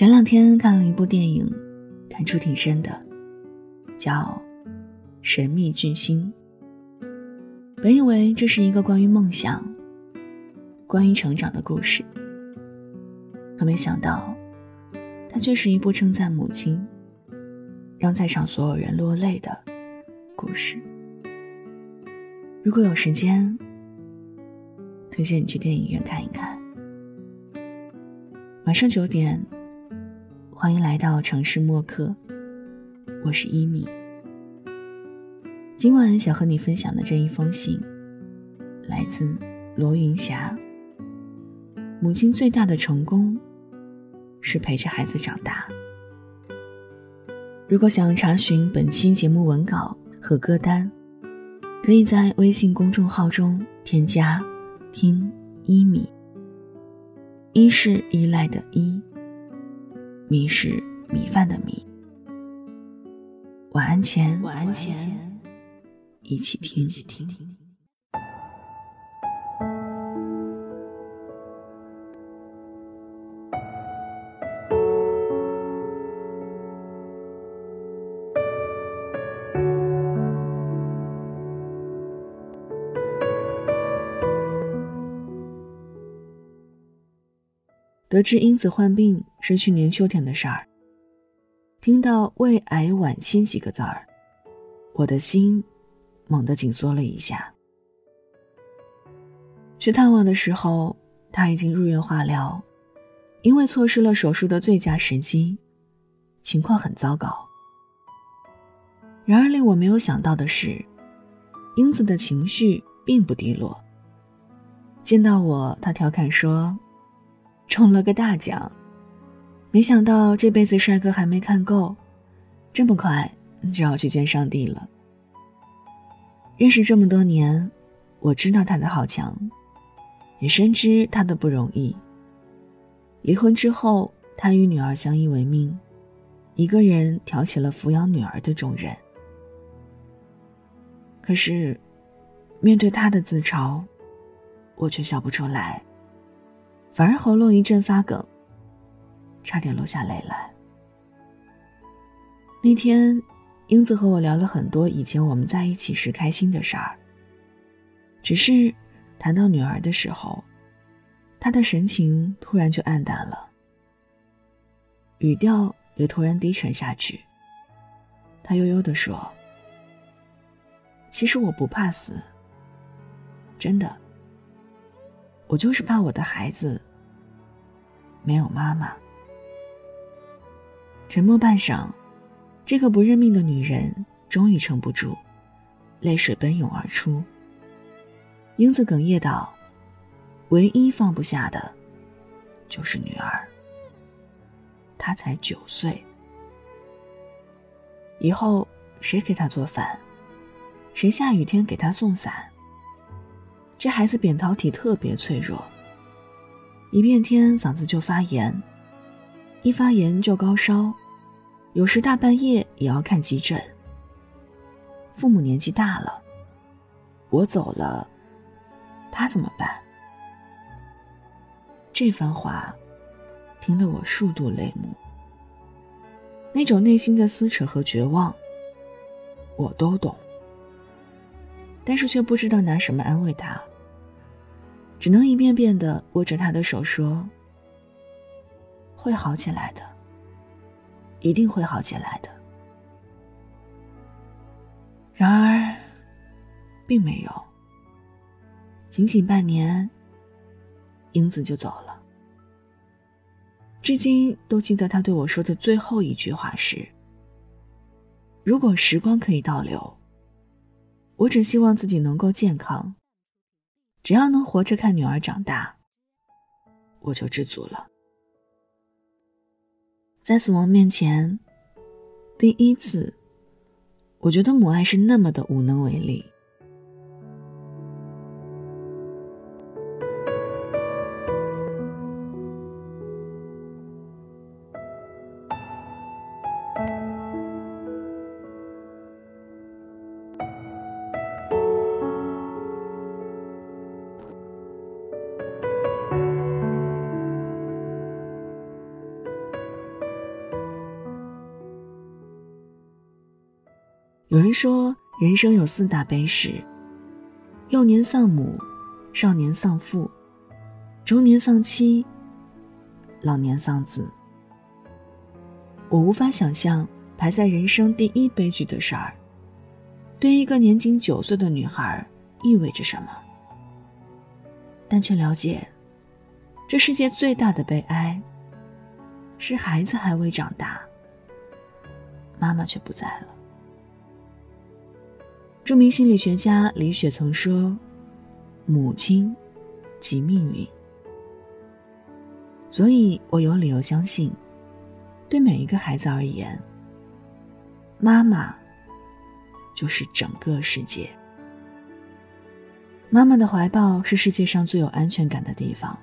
前两天看了一部电影，感触挺深的，叫《神秘巨星》。本以为这是一个关于梦想、关于成长的故事，可没想到，它却是一部称赞母亲、让在场所有人落泪的故事。如果有时间，推荐你去电影院看一看。晚上九点，欢迎来到城市默客，我是一米。今晚想和你分享的这一封信，来自罗云霞。母亲最大的成功，是陪着孩子长大。如果想查询本期节目文稿和歌单，可以在微信公众号中添加“听一米”。一是依赖的依，米是米饭的米。晚安前，晚安前。一起听。一起听得知英子患病是去年秋天的事儿。听到“胃癌晚期”几个字儿，我的心。猛地紧缩了一下。去探望的时候，他已经入院化疗，因为错失了手术的最佳时机，情况很糟糕。然而令我没有想到的是，英子的情绪并不低落。见到我，他调侃说：“中了个大奖，没想到这辈子帅哥还没看够，这么快就要去见上帝了。”认识这么多年，我知道他的好强，也深知他的不容易。离婚之后，他与女儿相依为命，一个人挑起了抚养女儿的重任。可是，面对他的自嘲，我却笑不出来，反而喉咙一阵发梗，差点落下泪来。那天。英子和我聊了很多以前我们在一起时开心的事儿。只是谈到女儿的时候，她的神情突然就暗淡了，语调也突然低沉下去。她悠悠地说：“其实我不怕死，真的，我就是怕我的孩子没有妈妈。”沉默半晌。这个不认命的女人终于撑不住，泪水奔涌而出。英子哽咽道：“唯一放不下的，就是女儿。她才九岁，以后谁给她做饭，谁下雨天给她送伞？这孩子扁桃体特别脆弱，一变天嗓子就发炎，一发炎就高烧。”有时大半夜也要看急诊。父母年纪大了，我走了，他怎么办？这番话听得我数度泪目。那种内心的撕扯和绝望，我都懂，但是却不知道拿什么安慰他，只能一遍遍的握着他的手说：“会好起来的。”一定会好起来的。然而，并没有。仅仅半年，英子就走了。至今都记得他对我说的最后一句话是：“如果时光可以倒流，我只希望自己能够健康，只要能活着看女儿长大，我就知足了。”在死亡面前，第一次，我觉得母爱是那么的无能为力。人生有四大悲事：幼年丧母，少年丧父，中年丧妻，老年丧子。我无法想象排在人生第一悲剧的事儿，对一个年仅九岁的女孩意味着什么，但却了解，这世界最大的悲哀是孩子还未长大，妈妈却不在了。著名心理学家李雪曾说：“母亲即命运。”所以我有理由相信。对每一个孩子而言，妈妈就是整个世界。妈妈的怀抱是世界上最有安全感的地方。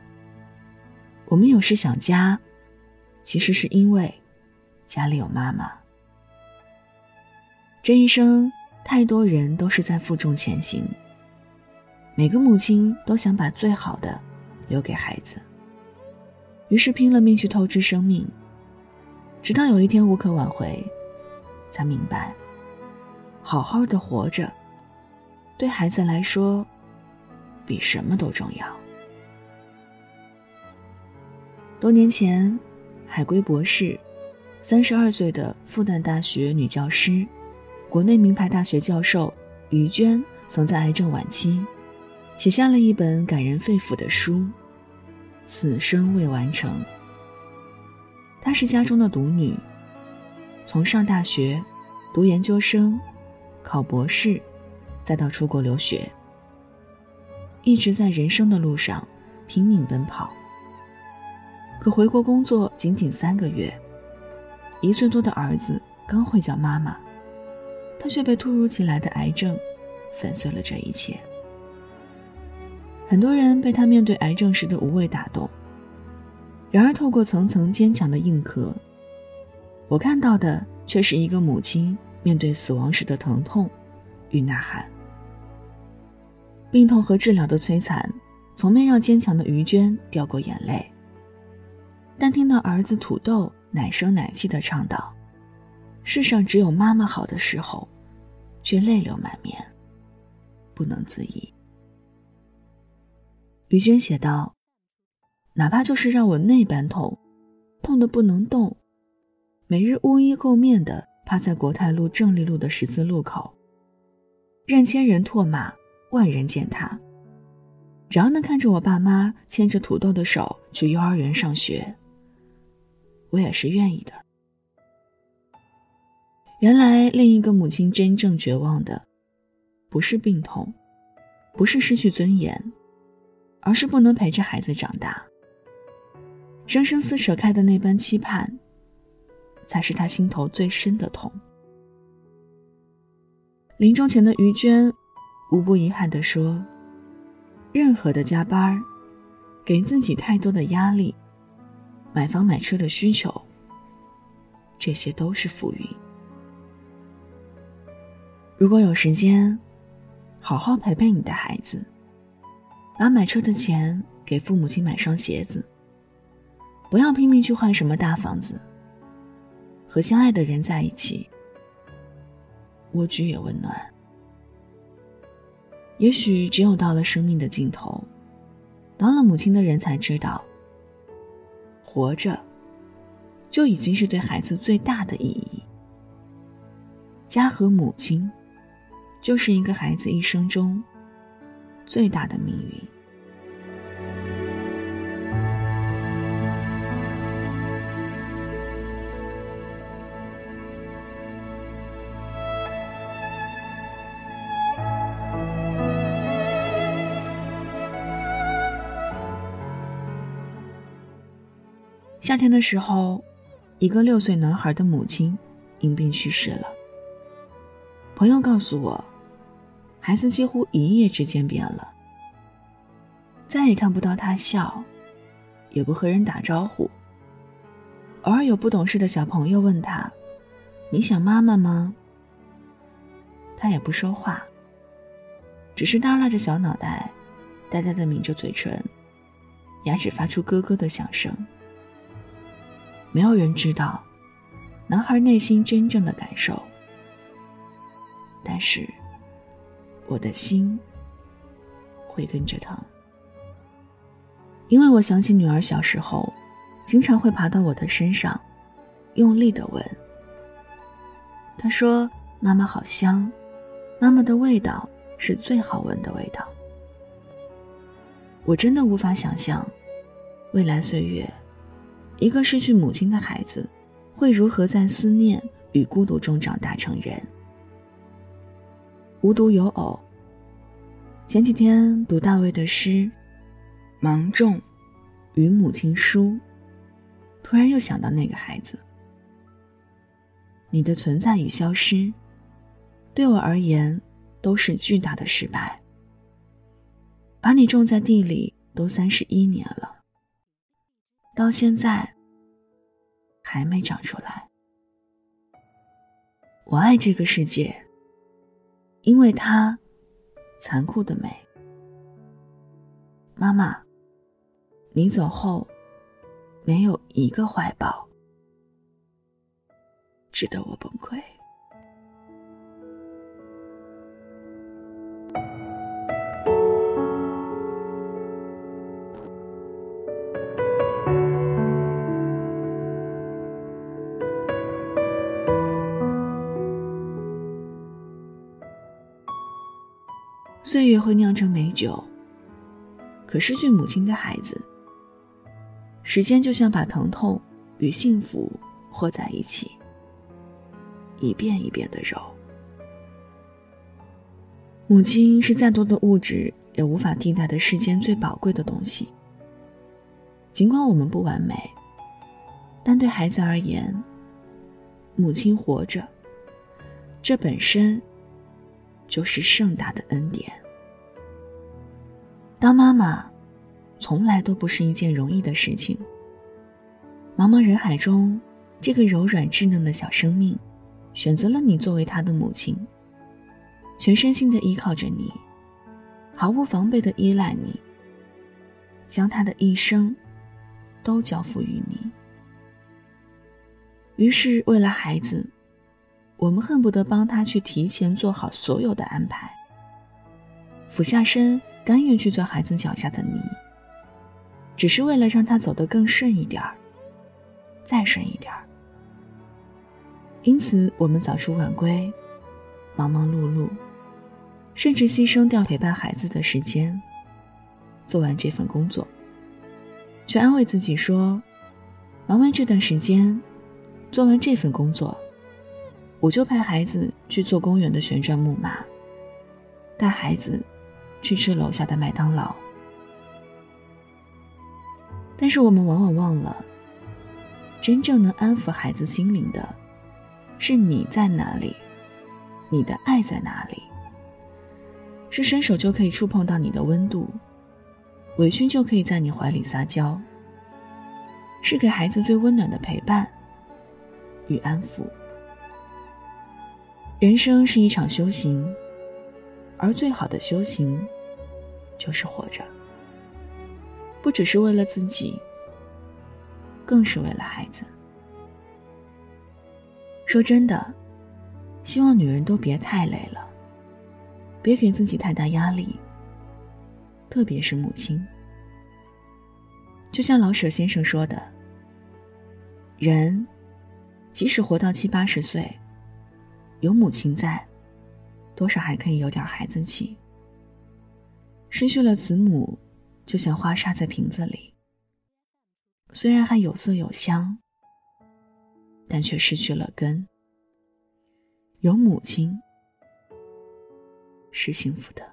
我们有时想家，其实是因为家里有妈妈。这一生，太多人都是在负重前行。每个母亲都想把最好的留给孩子，于是拼了命去透支生命。直到有一天无可挽回，才明白，好好的活着，对孩子来说，比什么都重要。多年前，海归博士，三十二岁的复旦大学女教师，国内名牌大学教授于娟，曾在癌症晚期，写下了一本感人肺腑的书，《此生未完成》。她是家中的独女，从上大学、读研究生、考博士，再到出国留学，一直在人生的路上拼命奔跑。可回国工作仅仅三个月，一岁多的儿子刚会叫妈妈，他却被突如其来的癌症粉碎了这一切。很多人被他面对癌症时的无畏打动。然而，透过层层坚强的硬壳，我看到的却是一个母亲面对死亡时的疼痛与呐喊。病痛和治疗的摧残，从没让坚强的于娟掉过眼泪。但听到儿子土豆奶声奶气的唱道：“世上只有妈妈好的时候”，却泪流满面，不能自已。于娟写道。哪怕就是让我那般痛，痛得不能动，每日乌衣垢面的趴在国泰路正立路的十字路口，任千人唾骂，万人践踏，只要能看着我爸妈牵着土豆的手去幼儿园上学，我也是愿意的。原来另一个母亲真正绝望的，不是病痛，不是失去尊严，而是不能陪着孩子长大。生生撕扯开的那般期盼，才是他心头最深的痛。临终前的于娟，无不遗憾地说：“任何的加班给自己太多的压力，买房买车的需求，这些都是浮云。如果有时间，好好陪陪你的孩子，把买车的钱给父母亲买双鞋子。”不要拼命去换什么大房子，和相爱的人在一起，蜗居也温暖。也许只有到了生命的尽头，当了母亲的人才知道，活着就已经是对孩子最大的意义。家和母亲，就是一个孩子一生中最大的命运。夏天的时候，一个六岁男孩的母亲因病去世了。朋友告诉我，孩子几乎一夜之间变了，再也看不到他笑，也不和人打招呼。偶尔有不懂事的小朋友问他：“你想妈妈吗？”他也不说话，只是耷拉着小脑袋，呆呆的抿着嘴唇，牙齿发出咯咯的响声。没有人知道，男孩内心真正的感受。但是我的心会跟着疼，因为我想起女儿小时候，经常会爬到我的身上，用力的吻。她说：“妈妈好香，妈妈的味道是最好闻的味道。”我真的无法想象，未来岁月，一个失去母亲的孩子，会如何在思念与孤独中长大成人。无独有偶，前几天读大卫的诗《芒种与母亲书》，突然又想到那个孩子。你的存在与消失，对我而言都是巨大的失败。把你种在地里都三十一年了，到现在还没长出来。我爱这个世界，因为它残酷的美。妈妈，你走后，没有一个怀抱值得我崩溃。岁月会酿成美酒，可失去母亲的孩子，时间就像把疼痛与幸福和在一起，一遍一遍的揉。母亲是再多的物质也无法替代的世间最宝贵的东西。尽管我们不完美，但对孩子而言，母亲活着，这本身。就是盛大的恩典。当妈妈，从来都不是一件容易的事情。茫茫人海中，这个柔软稚嫩的小生命，选择了你作为他的母亲，全身心的依靠着你，毫无防备的依赖你，将他的一生，都交付于你。于是，为了孩子。我们恨不得帮他去提前做好所有的安排，俯下身，甘愿去做孩子脚下的泥，只是为了让他走得更顺一点儿，再顺一点儿。因此，我们早出晚归，忙忙碌碌，甚至牺牲掉陪伴孩子的时间，做完这份工作，却安慰自己说：忙完这段时间，做完这份工作。我就派孩子去做公园的旋转木马，带孩子去吃楼下的麦当劳。但是我们往往忘了，真正能安抚孩子心灵的，是你在哪里，你的爱在哪里？是伸手就可以触碰到你的温度，委屈就可以在你怀里撒娇，是给孩子最温暖的陪伴与安抚。人生是一场修行，而最好的修行，就是活着。不只是为了自己，更是为了孩子。说真的，希望女人都别太累了，别给自己太大压力，特别是母亲。就像老舍先生说的：“人，即使活到七八十岁。”有母亲在，多少还可以有点孩子气。失去了子母，就像花插在瓶子里，虽然还有色有香，但却失去了根。有母亲是幸福的，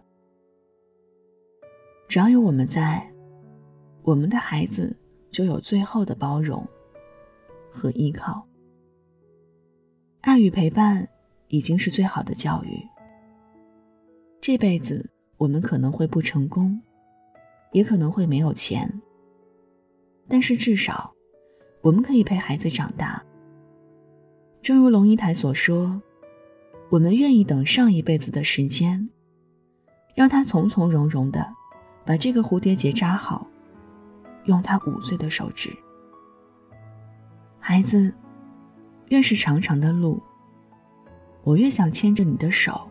只要有我们在，我们的孩子就有最后的包容和依靠，爱与陪伴。已经是最好的教育。这辈子我们可能会不成功，也可能会没有钱，但是至少，我们可以陪孩子长大。正如龙应台所说：“我们愿意等上一辈子的时间，让他从从容容的把这个蝴蝶结扎好，用他五岁的手指。孩子，越是长长的路。”我越想牵着你的手，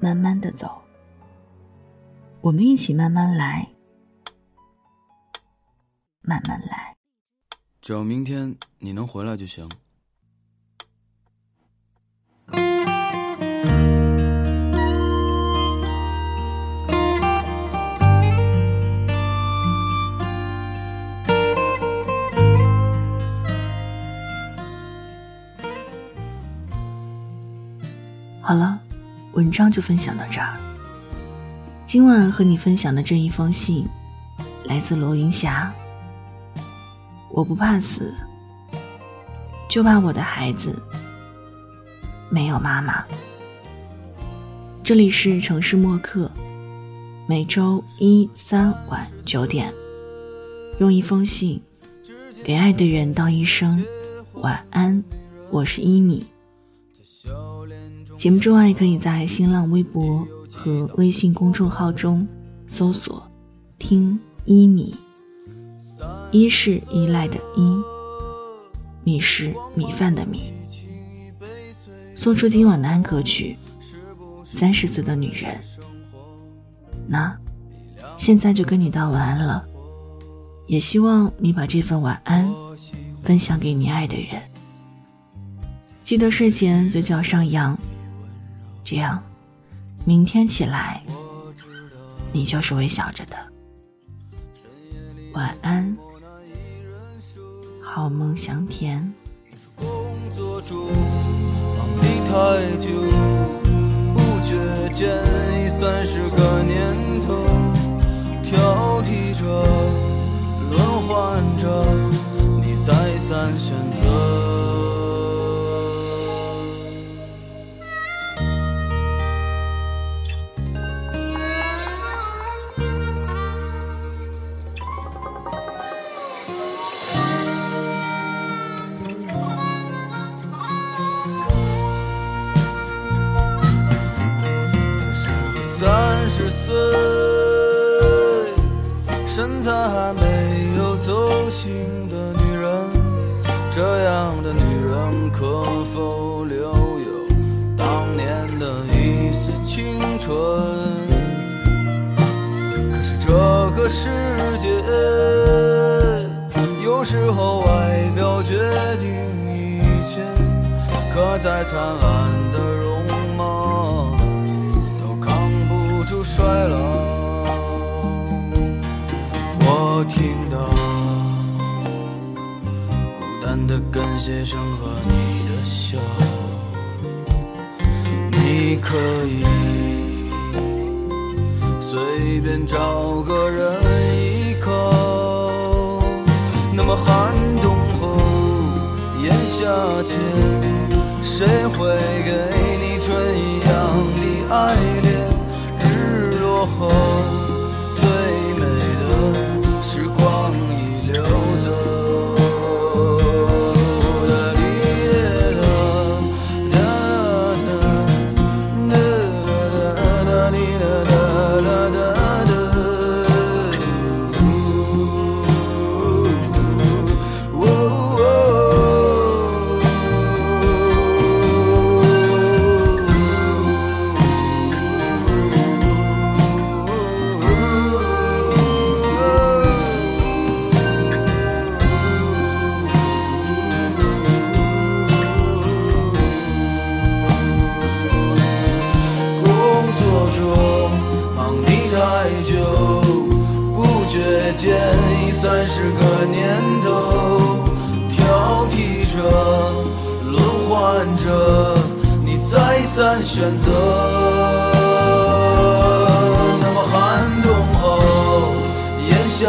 慢慢的走。我们一起慢慢来，慢慢来。只要明天你能回来就行。文章就分享到这儿。今晚和你分享的这一封信，来自罗云霞。我不怕死，就怕我的孩子没有妈妈。这里是城市默客，每周一、三晚九点，用一封信给爱的人道一声晚安。我是一米。节目之外，可以在新浪微博和微信公众号中搜索“听一米”，一是依赖的依，米是米饭的米。送出今晚的安可曲，《三十岁的女人》。那现在就跟你道晚安了，也希望你把这份晚安分享给你爱的人。记得睡前嘴角上扬。这样，明天起来，你就是微笑着的。晚安，好梦香甜。工作中忙里太久，不觉间已三十个年头，挑剔着，轮换着，你再三选择。再灿烂的容貌都扛不住衰老。我听到孤单的感谢声和你的笑，你可以随便找个人谁会给你春一样的爱恋？日落后。选择。那么寒冬后，炎夏